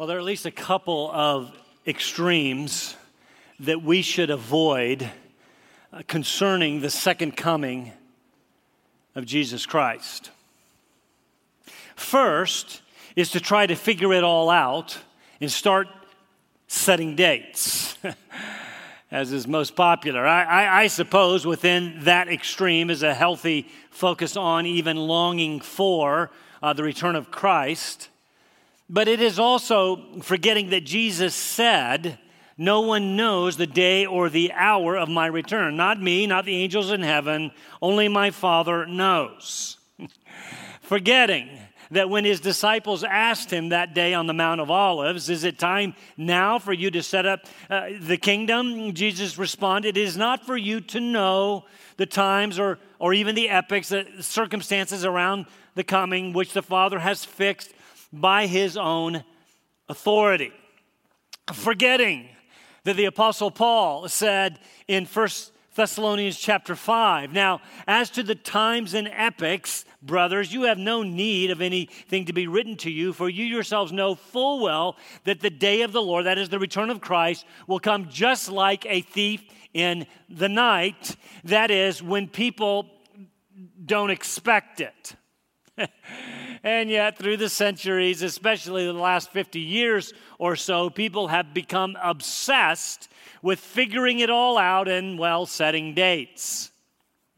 Well, there are at least a couple of extremes that we should avoid uh, concerning the second coming of Jesus Christ. First is to try to figure it all out and start setting dates, as is most popular. I, I, I, suppose within that extreme is a healthy focus on even longing for uh, the return of Christ. But it is also forgetting that Jesus said, No one knows the day or the hour of my return. Not me, not the angels in heaven, only my Father knows. forgetting that when his disciples asked him that day on the Mount of Olives, Is it time now for you to set up uh, the kingdom? Jesus responded, It is not for you to know the times or, or even the epochs, the circumstances around the coming, which the Father has fixed by his own authority. Forgetting that the Apostle Paul said in 1 Thessalonians chapter 5. Now, as to the times and epochs, brothers, you have no need of anything to be written to you, for you yourselves know full well that the day of the Lord, that is the return of Christ, will come just like a thief in the night. That is, when people don't expect it. And yet, through the centuries, especially the last 50 years or so, people have become obsessed with figuring it all out and, well, setting dates.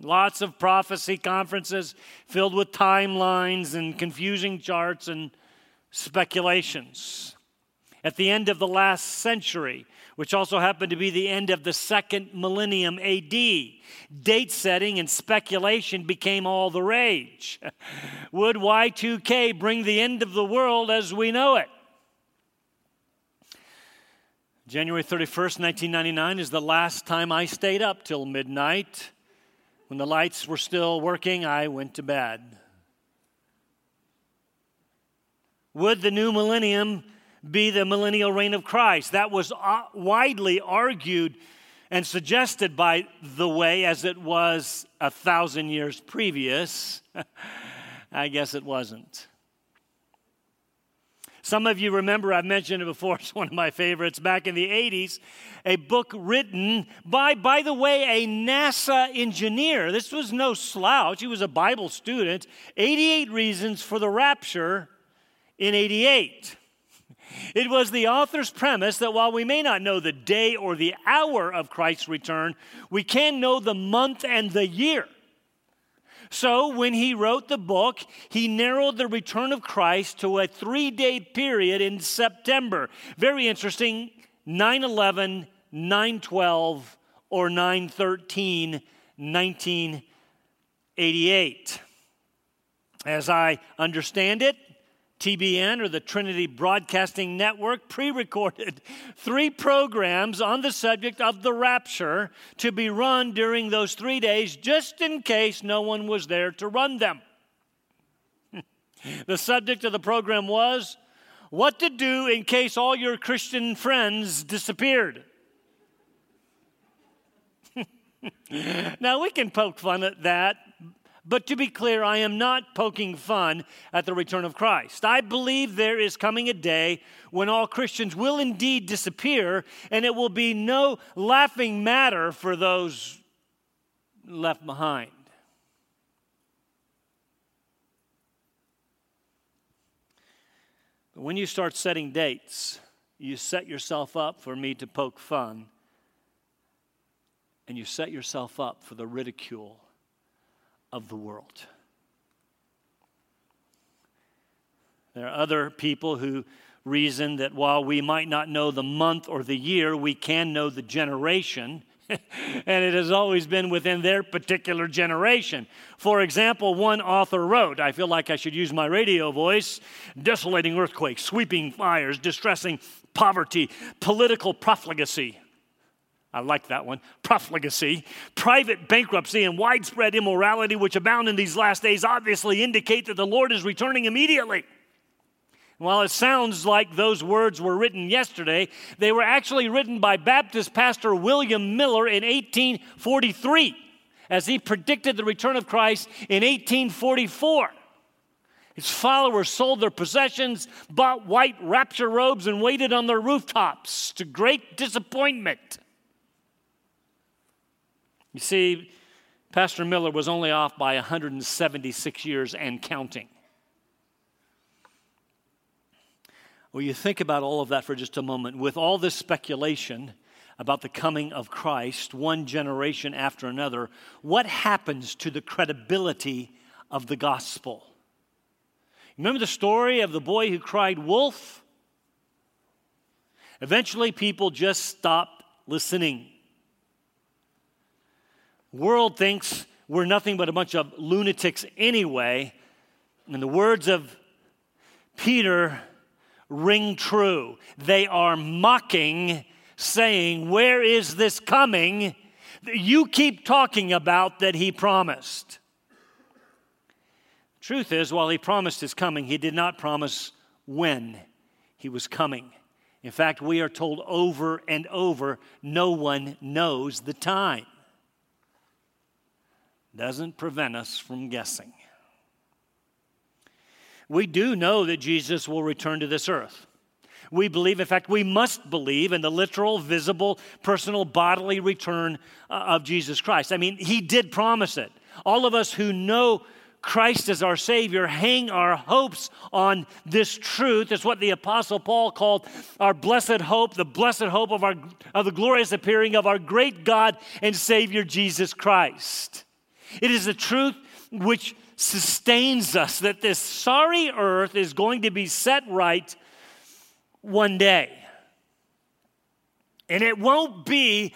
Lots of prophecy conferences filled with timelines and confusing charts and speculations. At the end of the last century, which also happened to be the end of the second millennium AD. Date setting and speculation became all the rage. Would Y2K bring the end of the world as we know it? January 31st, 1999 is the last time I stayed up till midnight. When the lights were still working, I went to bed. Would the new millennium be the millennial reign of Christ. That was uh, widely argued and suggested by the way as it was a thousand years previous. I guess it wasn't. Some of you remember, I've mentioned it before, it's one of my favorites, back in the 80s, a book written by, by the way, a NASA engineer. This was no slouch, he was a Bible student. 88 Reasons for the Rapture in 88. It was the author's premise that while we may not know the day or the hour of Christ's return, we can know the month and the year. So, when he wrote the book, he narrowed the return of Christ to a three day period in September. Very interesting 9 11, 9 12, or 9 13, 1988. As I understand it, TBN or the Trinity Broadcasting Network pre recorded three programs on the subject of the rapture to be run during those three days, just in case no one was there to run them. the subject of the program was what to do in case all your Christian friends disappeared. now, we can poke fun at that but to be clear, I am not poking fun at the return of Christ. I believe there is coming a day when all Christians will indeed disappear, and it will be no laughing matter for those left behind. But when you start setting dates, you set yourself up for me to poke fun, and you set yourself up for the ridicule of the world. There are other people who reason that while we might not know the month or the year, we can know the generation. and it has always been within their particular generation. For example, one author wrote, I feel like I should use my radio voice desolating earthquakes, sweeping fires, distressing poverty, political profligacy. I like that one. Profligacy, private bankruptcy, and widespread immorality, which abound in these last days, obviously indicate that the Lord is returning immediately. While it sounds like those words were written yesterday, they were actually written by Baptist pastor William Miller in 1843 as he predicted the return of Christ in 1844. His followers sold their possessions, bought white rapture robes, and waited on their rooftops to great disappointment. You see, Pastor Miller was only off by 176 years and counting. Well, you think about all of that for just a moment. With all this speculation about the coming of Christ, one generation after another, what happens to the credibility of the gospel? Remember the story of the boy who cried wolf? Eventually, people just stopped listening. World thinks we're nothing but a bunch of lunatics anyway. And the words of Peter ring true. They are mocking, saying, Where is this coming? You keep talking about that he promised. Truth is, while he promised his coming, he did not promise when he was coming. In fact, we are told over and over no one knows the time. Doesn't prevent us from guessing. We do know that Jesus will return to this earth. We believe, in fact, we must believe in the literal, visible, personal, bodily return uh, of Jesus Christ. I mean, he did promise it. All of us who know Christ as our Savior, hang our hopes on this truth. It's what the Apostle Paul called our blessed hope, the blessed hope of, our, of the glorious appearing of our great God and Savior Jesus Christ. It is the truth which sustains us that this sorry earth is going to be set right one day. And it won't be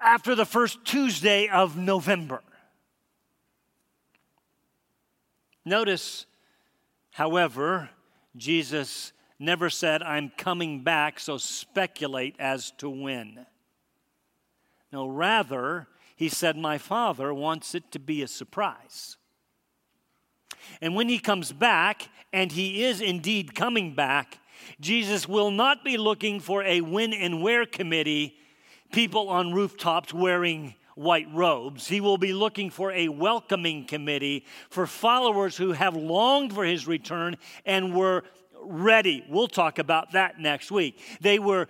after the first Tuesday of November. Notice, however, Jesus never said, I'm coming back, so speculate as to when. No, rather, he said, My Father wants it to be a surprise. And when he comes back, and he is indeed coming back, Jesus will not be looking for a when and where committee, people on rooftops wearing white robes. He will be looking for a welcoming committee for followers who have longed for his return and were ready. We'll talk about that next week. They were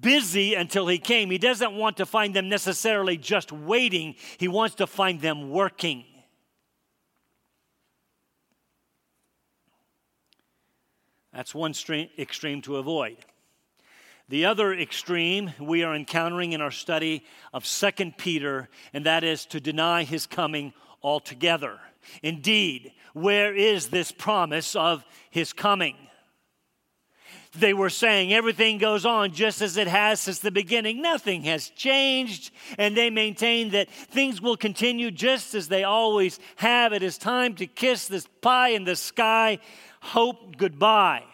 busy until he came. He doesn't want to find them necessarily just waiting, he wants to find them working. That's one extreme to avoid. The other extreme we are encountering in our study of 2 Peter, and that is to deny his coming altogether. Indeed, where is this promise of his coming? They were saying everything goes on just as it has since the beginning. Nothing has changed. And they maintain that things will continue just as they always have. It is time to kiss this pie in the sky. Hope goodbye.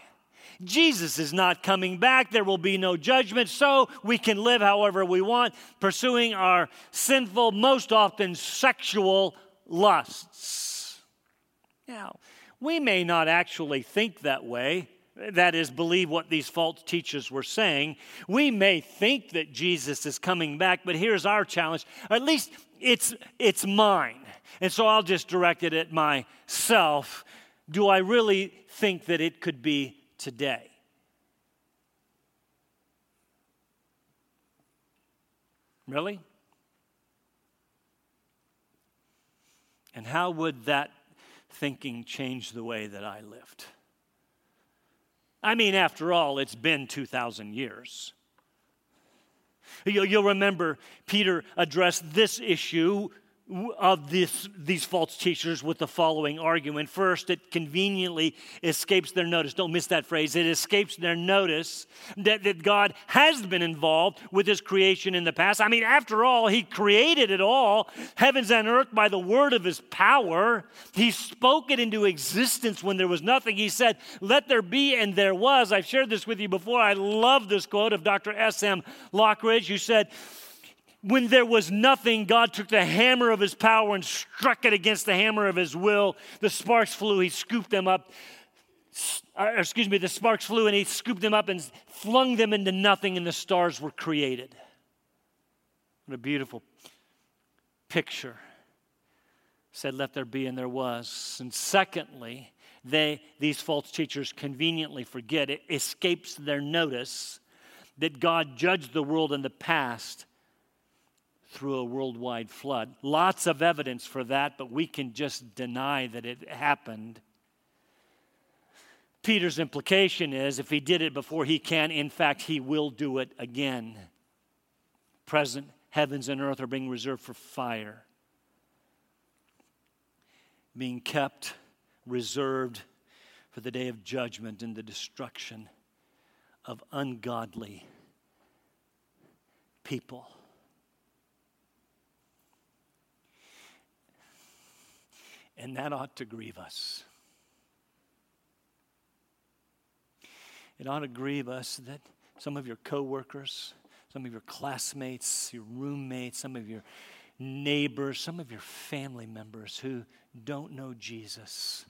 Jesus is not coming back. There will be no judgment, so we can live however we want, pursuing our sinful, most often sexual lusts. Now, we may not actually think that way, that is, believe what these false teachers were saying. We may think that Jesus is coming back, but here's our challenge. At least it's, it's mine. And so I'll just direct it at myself. Do I really think that it could be today. Really? And how would that thinking change the way that I lived? I mean, after all, it's been 2,000 years. You'll remember Peter addressed this issue of this, these false teachers with the following argument. First, it conveniently escapes their notice. Don't miss that phrase. It escapes their notice that, that God has been involved with his creation in the past. I mean, after all, he created it all, heavens and earth, by the word of his power. He spoke it into existence when there was nothing. He said, Let there be, and there was. I've shared this with you before. I love this quote of Dr. S.M. Lockridge, who said, when there was nothing, God took the hammer of his power and struck it against the hammer of his will. The sparks flew, he scooped them up. Uh, excuse me, the sparks flew and he scooped them up and flung them into nothing, and the stars were created. What a beautiful picture. Said, Let there be, and there was. And secondly, they, these false teachers conveniently forget, it escapes their notice that God judged the world in the past through a worldwide flood. Lots of evidence for that, but we can just deny that it happened. Peter's implication is if he did it before, he can. In fact, he will do it again. Present heavens and earth are being reserved for fire, being kept reserved for the day of judgment and the destruction of ungodly people. And that ought to grieve us. It ought to grieve us that some of your coworkers, some of your classmates, your roommates, some of your neighbors, some of your family members who don't know Jesus,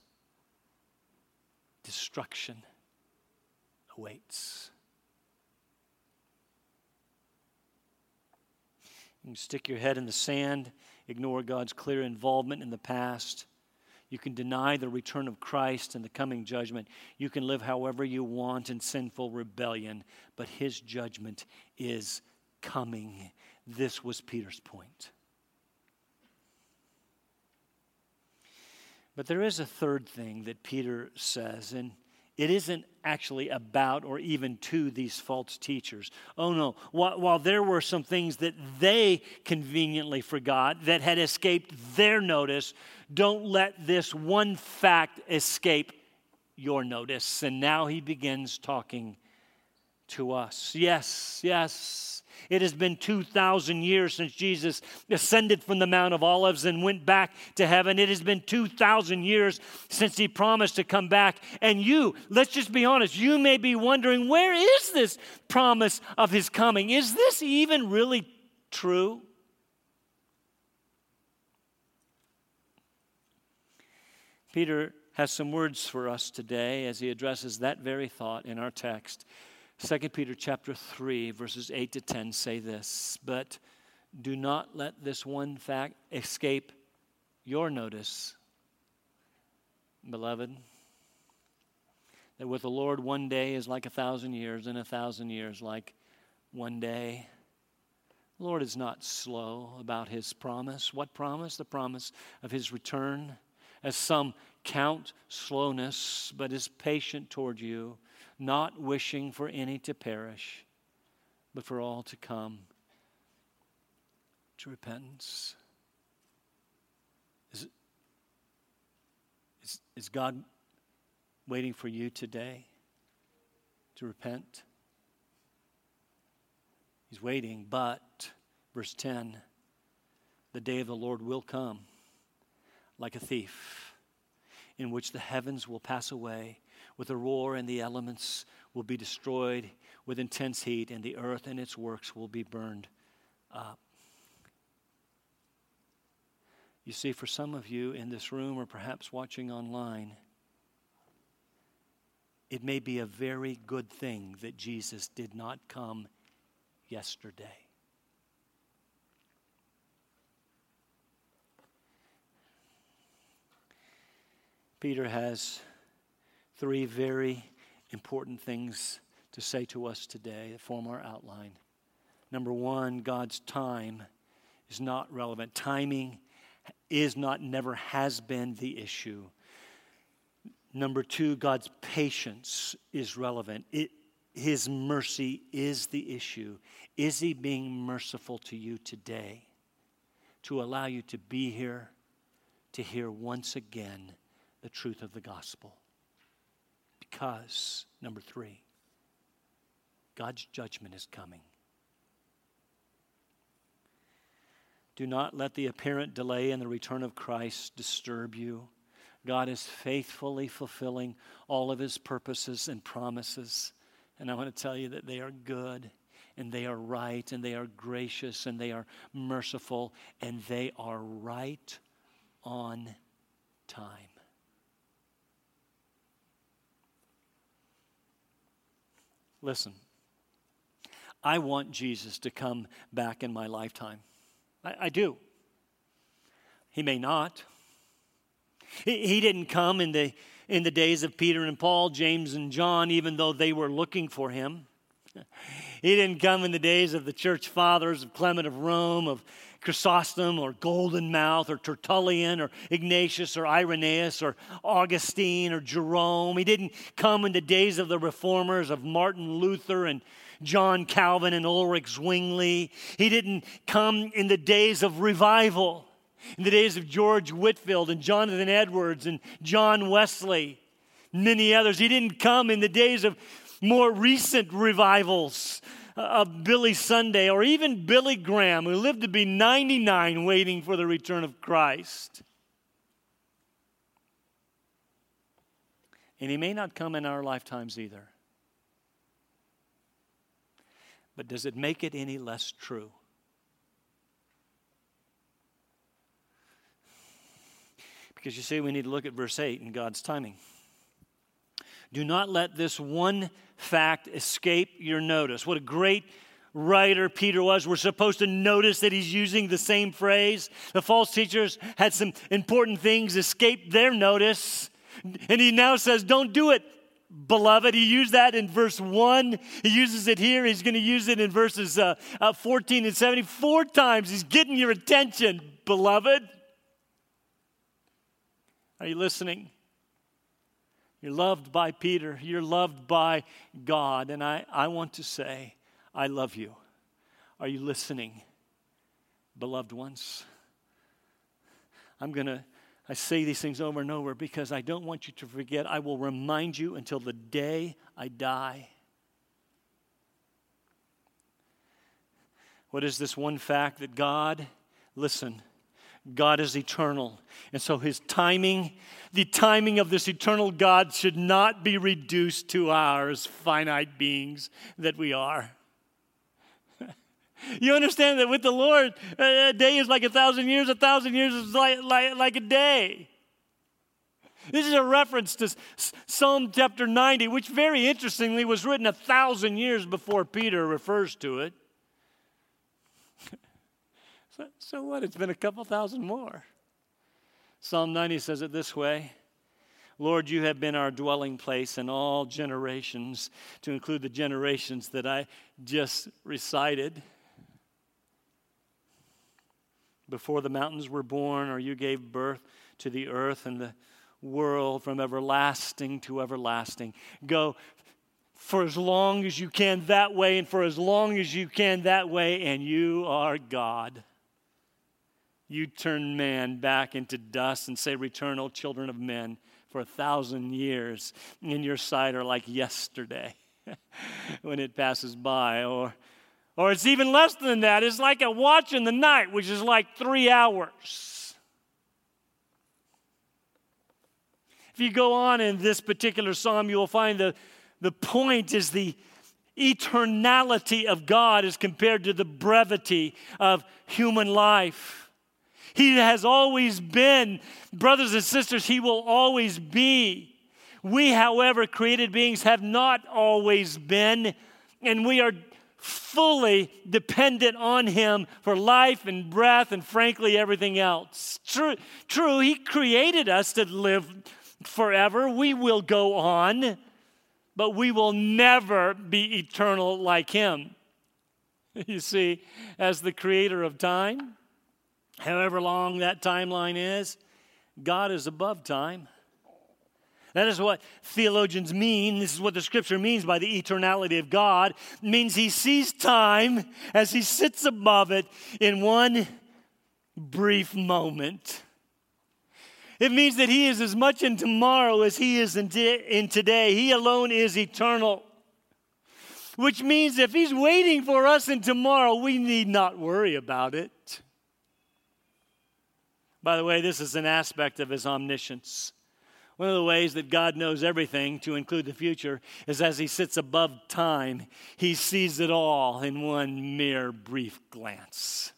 destruction awaits. You can stick your head in the sand, ignore God's clear involvement in the past. You can deny the return of Christ and the coming judgment. You can live however you want in sinful rebellion, but his judgment is coming. This was Peter's point. But there is a third thing that Peter says, and it isn't actually about or even to these false teachers. Oh no, while, while, there were some things that they conveniently forgot that had escaped their notice, don't let this one fact escape your notice. And now he begins talking to us. Yes, yes, it has been 2,000 years since Jesus ascended from the Mount of Olives and went back to heaven. It has been 2,000 years since he promised to come back. And you, let's just be honest, you may be wondering where is this promise of his coming? Is this even really true? Peter has some words for us today as he addresses that very thought in our text. 2 Peter chapter 3 verses 8 to 10 say this, but do not let this one fact escape your notice, beloved, that with the Lord one day is like a thousand years, and a thousand years like one day. The Lord is not slow about his promise. What promise? The promise of his return. As some count slowness, but is patient toward you not wishing for any to perish, but for all to come to repentance. Is, is, is God waiting for you today to repent? He's waiting, but, verse 10, the day of the Lord will come like a thief, in which the heavens will pass away with a roar, and the elements will be destroyed with intense heat, and the earth and its works will be burned up. You see, for some of you in this room or perhaps watching online, it may be a very good thing that Jesus did not come yesterday. Peter has three very important things to say to us today that form our outline. Number one, God's time is not relevant. Timing is not, never has been the issue. Number two, God's patience is relevant. It, his mercy is the issue. Is He being merciful to you today to allow you to be here to hear once again the truth of the gospel? Because, number three, God's judgment is coming. Do not let the apparent delay in the return of Christ disturb you. God is faithfully fulfilling all of his purposes and promises. And I want to tell you that they are good and they are right and they are gracious and they are merciful and they are right on time. Listen, I want Jesus to come back in my lifetime. I, I do. He may not. He, he didn't come in the in the days of Peter and Paul, James and John, even though they were looking for him. He didn't come in the days of the church fathers, of Clement of Rome, of Chrysostom, or Golden Mouth, or Tertullian, or Ignatius, or Irenaeus, or Augustine, or Jerome. He didn't come in the days of the reformers, of Martin Luther and John Calvin and Ulrich Zwingli. He didn't come in the days of revival, in the days of George Whitefield and Jonathan Edwards and John Wesley, many others. He didn't come in the days of more recent revivals of Billy Sunday or even Billy Graham, who lived to be 99 waiting for the return of Christ. And he may not come in our lifetimes either. But does it make it any less true? Because you see, we need to look at verse 8 and God's timing. Do not let this one fact escape your notice. What a great writer Peter was. We're supposed to notice that he's using the same phrase. The false teachers had some important things escape their notice. And he now says, Don't do it, beloved. He used that in verse 1. He uses it here. He's going to use it in verses uh, uh, 14 and 17. Four times he's getting your attention, beloved. Are you listening? You're loved by Peter. You're loved by God. And I, I want to say, I love you. Are you listening, beloved ones? I'm going to I say these things over and over because I don't want you to forget. I will remind you until the day I die. What is this one fact that God, listen, God is eternal. And so his timing, the timing of this eternal God should not be reduced to ours, finite beings that we are. You understand that with the Lord, a day is like a thousand years, a thousand years is like, like, like a day. This is a reference to Psalm chapter 90, which very interestingly was written a thousand years before Peter refers to it. So, so what? It's been a couple thousand more. Psalm 90 says it this way Lord, you have been our dwelling place in all generations, to include the generations that I just recited before the mountains were born, or you gave birth to the earth and the world from everlasting to everlasting. Go for as long as you can that way, and for as long as you can that way, and you are God. You turn man back into dust and say, Return, O children of men, for a thousand years in your sight are like yesterday when it passes by, or or it's even less than that. It's like a watch in the night, which is like three hours. If you go on in this particular psalm, you will find the, the point is the eternality of God as compared to the brevity of human life. He has always been, brothers and sisters, He will always be. We, however, created beings, have not always been, and we are fully dependent on Him for life and breath and, frankly, everything else. True, true, He created us to live forever. We will go on, but we will never be eternal like Him. You see, as the creator of time, however long that timeline is, God is above time. That is what theologians mean. This is what the scripture means by the eternality of God. It means he sees time as he sits above it in one brief moment. It means that he is as much in tomorrow as he is in, in today. He alone is eternal. Which means if he's waiting for us in tomorrow, we need not worry about it. By the way, this is an aspect of his omniscience. One of the ways that God knows everything, to include the future, is as He sits above time, He sees it all in one mere brief glance.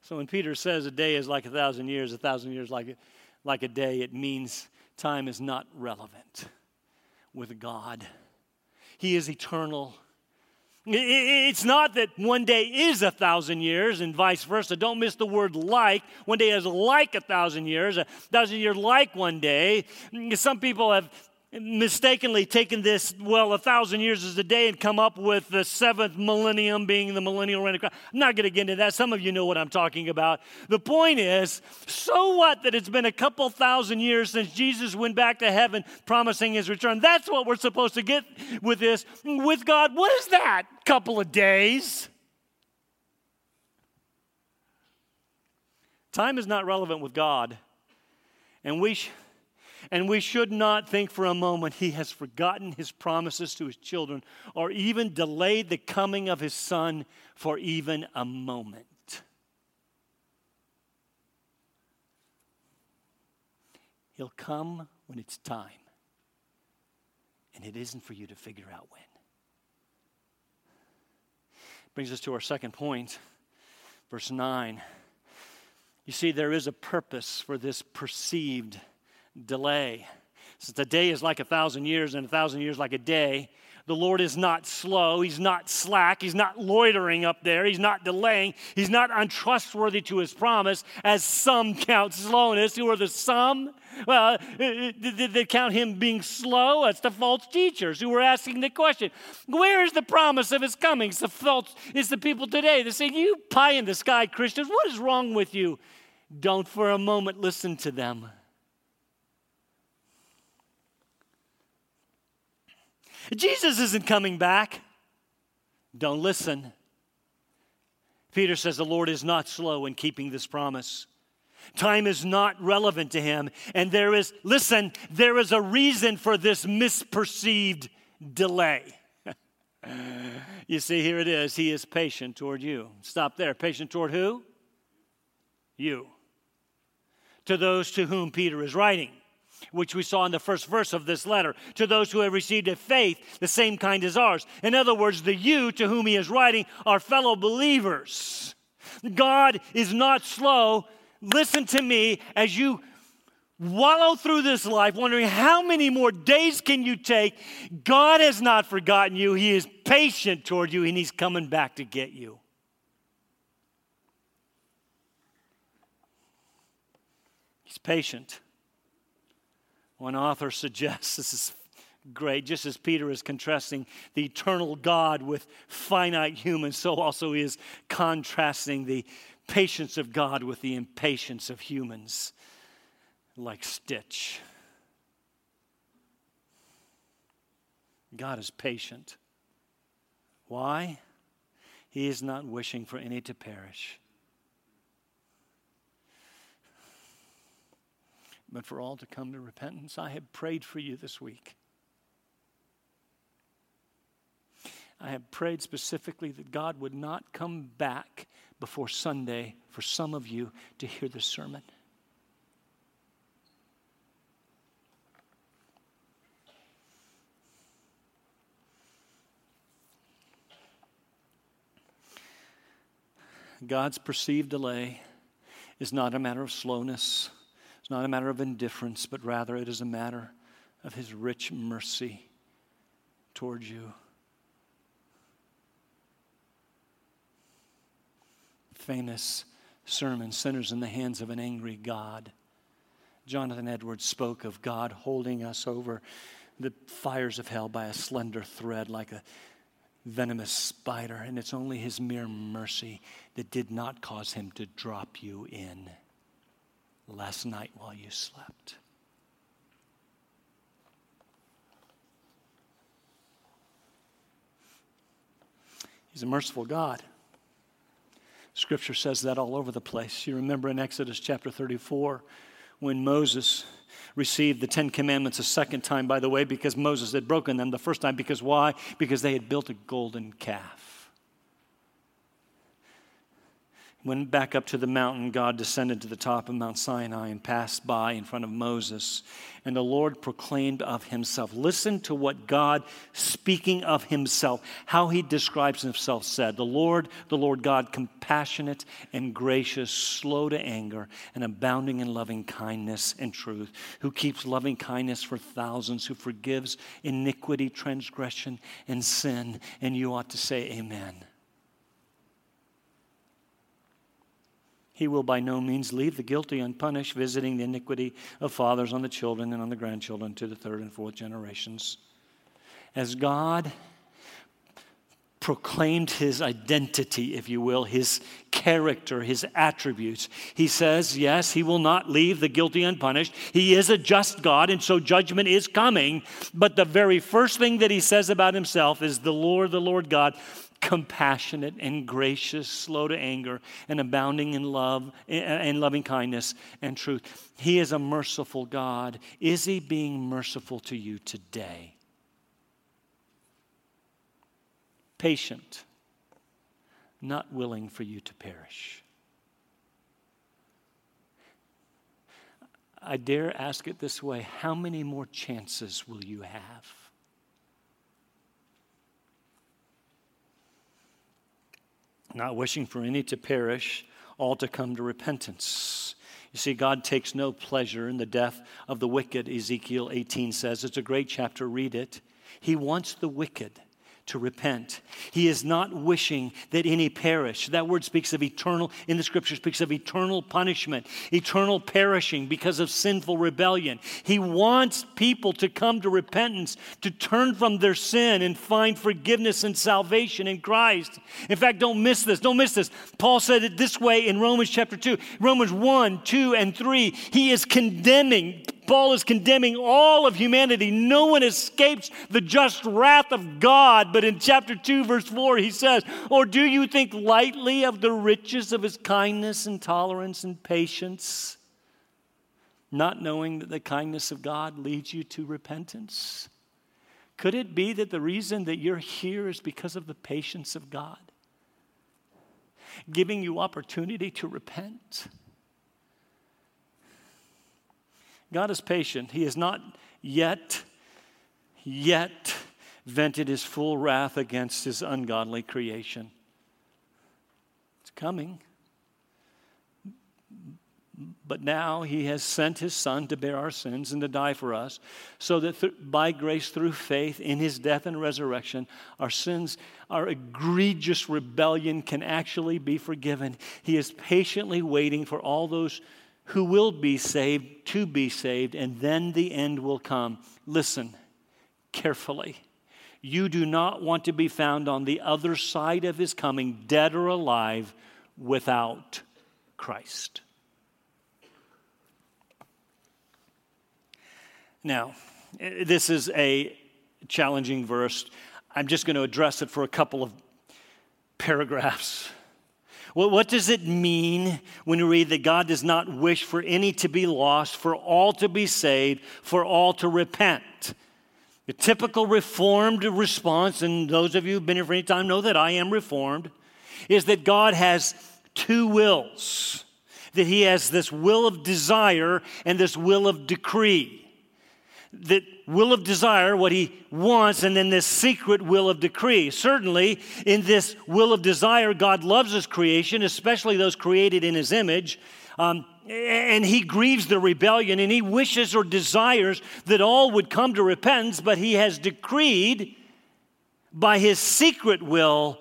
So when Peter says a day is like a thousand years, a thousand years like like a day, it means time is not relevant with God. He is eternal. It's not that one day is a thousand years and vice versa. Don't miss the word like. One day is like a thousand years, a thousand years like one day. Some people have mistakenly taken this, well, a thousand years is a day and come up with the seventh millennium being the millennial reign of Christ. I'm not going to get into that. Some of you know what I'm talking about. The point is, so what that it's been a couple thousand years since Jesus went back to heaven promising his return? That's what we're supposed to get with this. With God, what is that? Couple of days. Time is not relevant with God. And we, and we should not think for a moment he has forgotten his promises to his children or even delayed the coming of his son for even a moment. He'll come when it's time. And it isn't for you to figure out when. Brings us to our second point, verse 9. You see, there is a purpose for this perceived delay. Since a day is like a thousand years and a thousand years like a day, the Lord is not slow. He's not slack. He's not loitering up there. He's not delaying. He's not untrustworthy to his promise, as some count slowness. Who are the some? Well, uh, uh, did they count him being slow? That's the false teachers who were asking the question Where is the promise of his coming? It's the false, it's the people today. They say, You pie in the sky Christians, what is wrong with you? Don't for a moment listen to them. Jesus isn't coming back. Don't listen. Peter says the Lord is not slow in keeping this promise. Time is not relevant to him. And there is, listen, there is a reason for this misperceived delay. you see, here it is. He is patient toward you. Stop there. Patient toward who? You. To those to whom Peter is writing which we saw in the first verse of this letter, to those who have received a faith the same kind as ours. In other words, the you to whom he is writing are fellow believers. God is not slow. Listen to me as you wallow through this life wondering how many more days can you take god has not forgotten you he is patient toward you and he's coming back to get you he's patient one author suggests this is great, just as Peter is contrasting the eternal God with finite humans, so also he is contrasting the patience of God with the impatience of humans, like Stitch. God is patient. Why? He is not wishing for any to perish, but for all to come to repentance. I have prayed for you this week. I have prayed specifically that God would not come back before Sunday for some of you to hear the sermon. God's perceived delay is not a matter of slowness not a matter of indifference, but rather it is a matter of His rich mercy towards you. Famous sermon, Sinners in the Hands of an Angry God. Jonathan Edwards spoke of God holding us over the fires of hell by a slender thread like a venomous spider, and it's only his mere mercy that did not cause him to drop you in last night while you slept. He's a merciful God. Scripture says that all over the place. You remember in Exodus chapter 34 when Moses received the Ten Commandments a second time, by the way, because Moses had broken them the first time. Because why? Because they had built a golden calf. Went back up to the mountain, God descended to the top of Mount Sinai and passed by in front of Moses. And the Lord proclaimed of himself. Listen to what God, speaking of himself, how he describes himself, said The Lord, the Lord God, compassionate and gracious, slow to anger, and abounding in loving kindness and truth, who keeps loving kindness for thousands, who forgives iniquity, transgression, and sin. And you ought to say, Amen. He will by no means leave the guilty unpunished, visiting the iniquity of fathers on the children and on the grandchildren to the third and fourth generations. As God proclaimed his identity, if you will, his character, his attributes. He says, yes, he will not leave the guilty unpunished. He is a just God, and so judgment is coming. But the very first thing that he says about himself is, The Lord, the Lord God, compassionate and gracious, slow to anger, and abounding in love and loving kindness and truth. He is a merciful God. Is he being merciful to you today? Patient, not willing for you to perish. I dare ask it this way how many more chances will you have? Not wishing for any to perish, all to come to repentance. You see, God takes no pleasure in the death of the wicked, Ezekiel 18 says. It's a great chapter, read it. He wants the wicked to repent. He is not wishing that any perish. That word speaks of eternal, in the scripture, speaks of eternal punishment, eternal perishing because of sinful rebellion. He wants people to come to repentance, to turn from their sin and find forgiveness and salvation in Christ. In fact, don't miss this. Don't miss this. Paul said it this way in Romans chapter 2, Romans 1, 2, and 3. He is condemning Paul is condemning all of humanity. No one escapes the just wrath of God. But in chapter 2, verse 4, he says, Or do you think lightly of the riches of his kindness and tolerance and patience, not knowing that the kindness of God leads you to repentance? Could it be that the reason that you're here is because of the patience of God, giving you opportunity to repent? God is patient. He has not yet, yet vented his full wrath against his ungodly creation. It's coming. But now he has sent his son to bear our sins and to die for us, so that th- by grace through faith in his death and resurrection, our sins, our egregious rebellion can actually be forgiven. He is patiently waiting for all those who will be saved to be saved, and then the end will come. Listen carefully. You do not want to be found on the other side of his coming, dead or alive, without Christ. Now, this is a challenging verse. I'm just going to address it for a couple of paragraphs. Well, what does it mean when we read that God does not wish for any to be lost, for all to be saved, for all to repent? The typical reformed response, and those of you who've been here for any time know that I am reformed, is that God has two wills. That He has this will of desire and this will of decree that will of desire, what he wants, and then this secret will of decree. Certainly, in this will of desire, God loves his creation, especially those created in his image. Um, and he grieves the rebellion and he wishes or desires that all would come to repentance, but he has decreed by his secret will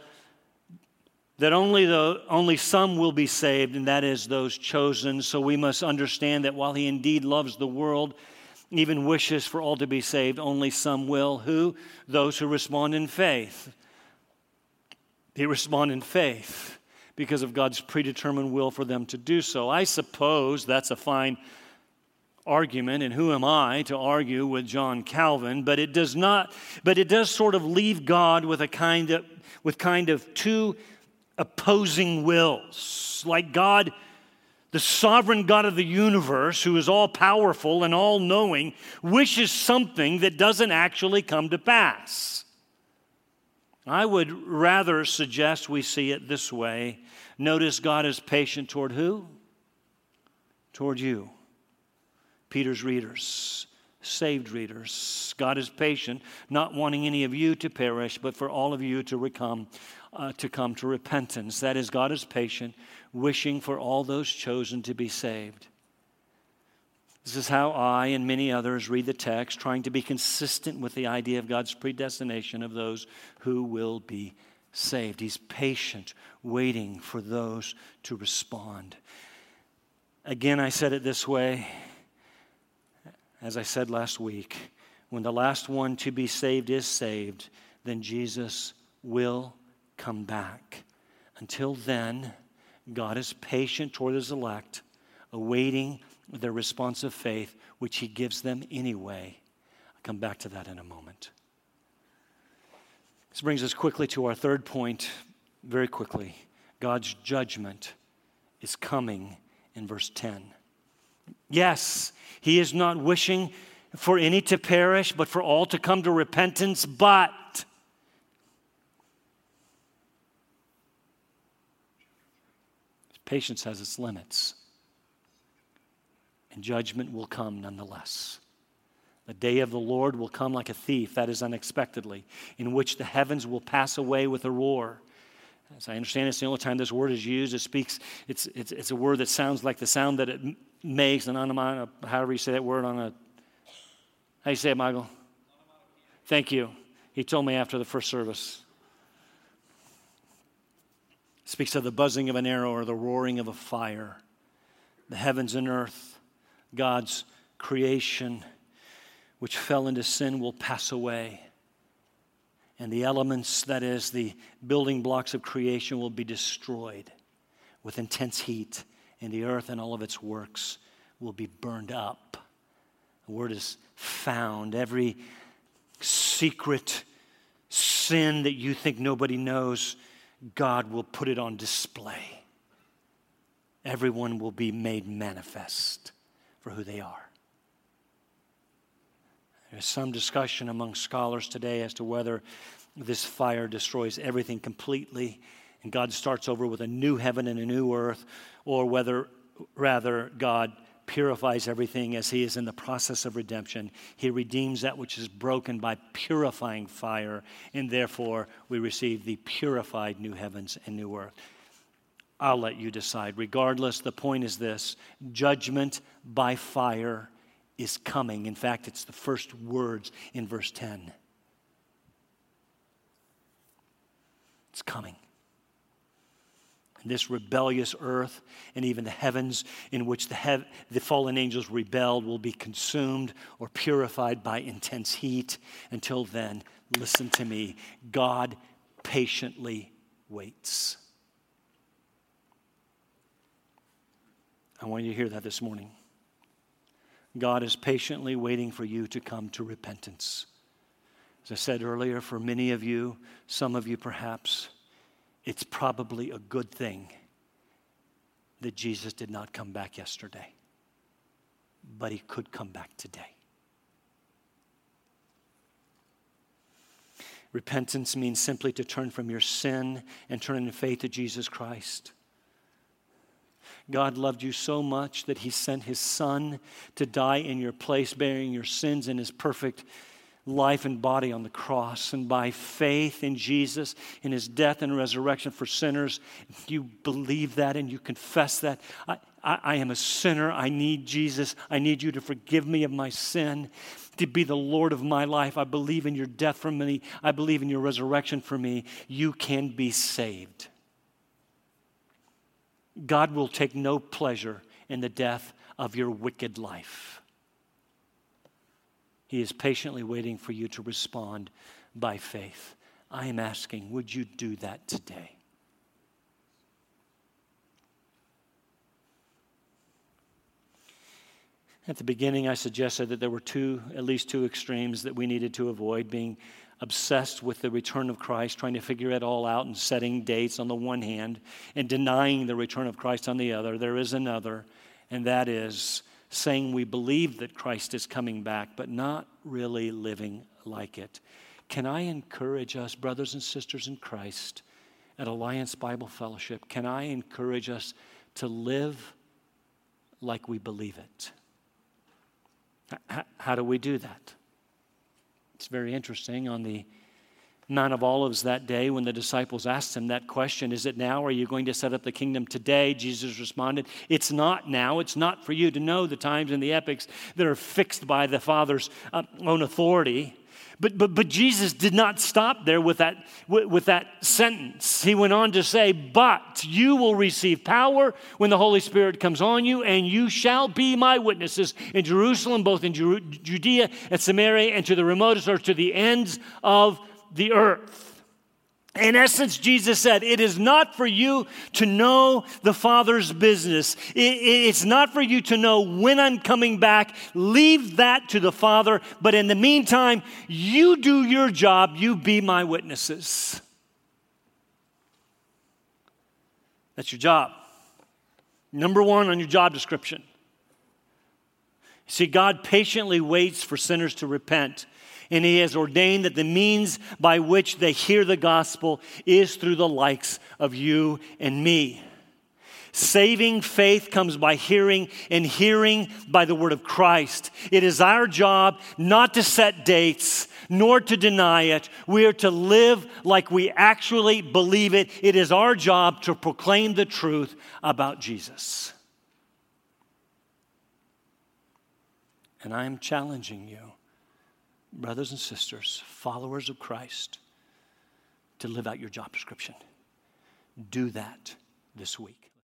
that only, the, only some will be saved, and that is those chosen. So we must understand that while he indeed loves the world, even wishes for all to be saved, only some will. Who? Those who respond in faith. They respond in faith because of God's predetermined will for them to do so. I suppose that's a fine argument and who am I to argue with John Calvin but it does not but it does sort of leave God with a kind of with kind of two opposing wills like God the sovereign God of the universe, who is all powerful and all knowing, wishes something that doesn't actually come to pass. I would rather suggest we see it this way. Notice God is patient toward who? Toward you. Peter's readers, saved readers. God is patient, not wanting any of you to perish, but for all of you to uh, to come to repentance. That is, God is patient, wishing for all those chosen to be saved. This is how I and many others read the text, trying to be consistent with the idea of God's predestination of those who will be saved. He's patient, waiting for those to respond. Again, I said it this way, as I said last week when the last one to be saved is saved, then Jesus will come back. Until then, God is patient toward his elect, awaiting their response of faith, which he gives them anyway. I'll come back to that in a moment. This brings us quickly to our third point, very quickly. God's judgment is coming in verse 10. Yes, he is not wishing for any to perish, but for all to come to repentance, but patience has its limits and judgment will come nonetheless. The day of the Lord will come like a thief, that is unexpectedly, in which the heavens will pass away with a roar. As I understand, it's the only time this word is used. It speaks, it's, it's, it's a word that sounds like the sound that it makes, an onomatopoeia, however you say that word on a, how you say it, Michael? Thank you. He told me after the first service. Speaks of the buzzing of an arrow or the roaring of a fire. The heavens and earth God's creation, which fell into sin, will pass away. And the elements, that is, the building blocks of creation, will be destroyed with intense heat, and the earth and all of its works will be burned up. The word is found. Every secret sin that you think nobody knows, God will put it on display. Everyone will be made manifest for who they are. There's some discussion among scholars today as to whether this fire destroys everything completely and God starts over with a new heaven and a new earth, or whether rather God purifies everything as He is in the process of redemption. He redeems that which is broken by purifying fire, and therefore we receive the purified new heavens and new earth. I'll let you decide. Regardless, the point is this judgment by fire is coming. In fact, it's the first words in verse 10. It's coming. This rebellious earth and even the heavens in which the, hev- the fallen angels rebelled will be consumed or purified by intense heat. Until then, listen to me God patiently waits. I want you to hear that this morning. God is patiently waiting for you to come to repentance. As I said earlier, for many of you, some of you perhaps, it's probably a good thing that Jesus did not come back yesterday, but he could come back today. Repentance means simply to turn from your sin and turn in faith to Jesus Christ. God loved you so much that he sent his son to die in your place, bearing your sins in his perfect life and body on the cross. And by faith in Jesus, in his death and resurrection for sinners, you believe that and you confess that. I, I, I, am a sinner. I need Jesus. I need you to forgive me of my sin, to be the Lord of my life. I believe in your death for me. I believe in your resurrection for me. You can be saved. God will take no pleasure in the death of your wicked life. He is patiently waiting for you to respond by faith. I am asking, would you do that today? At the beginning, I suggested that there were two, at least two extremes that we needed to avoid being obsessed with the return of Christ, trying to figure it all out and setting dates on the one hand and denying the return of Christ on the other. There is another, and that is saying we believe that Christ is coming back, but not really living like it. Can I encourage us, brothers and sisters in Christ, at Alliance Bible Fellowship? Can I encourage us to live like we believe it? How do we do that? It's very interesting on the Mount of Olives that day when the disciples asked him that question Is it now? Are you going to set up the kingdom today? Jesus responded, It's not now. It's not for you to know the times and the epochs that are fixed by the Father's uh, own authority. But, but, but Jesus did not stop there with that, with, with that sentence. He went on to say, But you will receive power when the Holy Spirit comes on you, and you shall be my witnesses in Jerusalem, both in Judea and Samaria, and to the remotest or to the ends of the earth. In essence, Jesus said, It is not for you to know the Father's business. it's not for you to know when I'm coming back. Leave that to the Father. But in the meantime, you do your job. You be my witnesses. That's your job. Number one on your job description. See, God patiently waits for sinners to repent and He has ordained that the means by which they hear the gospel is through the likes of you and me. Saving faith comes by hearing, and hearing by the word of Christ. It is our job not to set dates, nor to deny it. We are to live like we actually believe it. It is our job to proclaim the truth about Jesus. And I am challenging you brothers and sisters, followers of Christ, to live out your job description. Do that this week.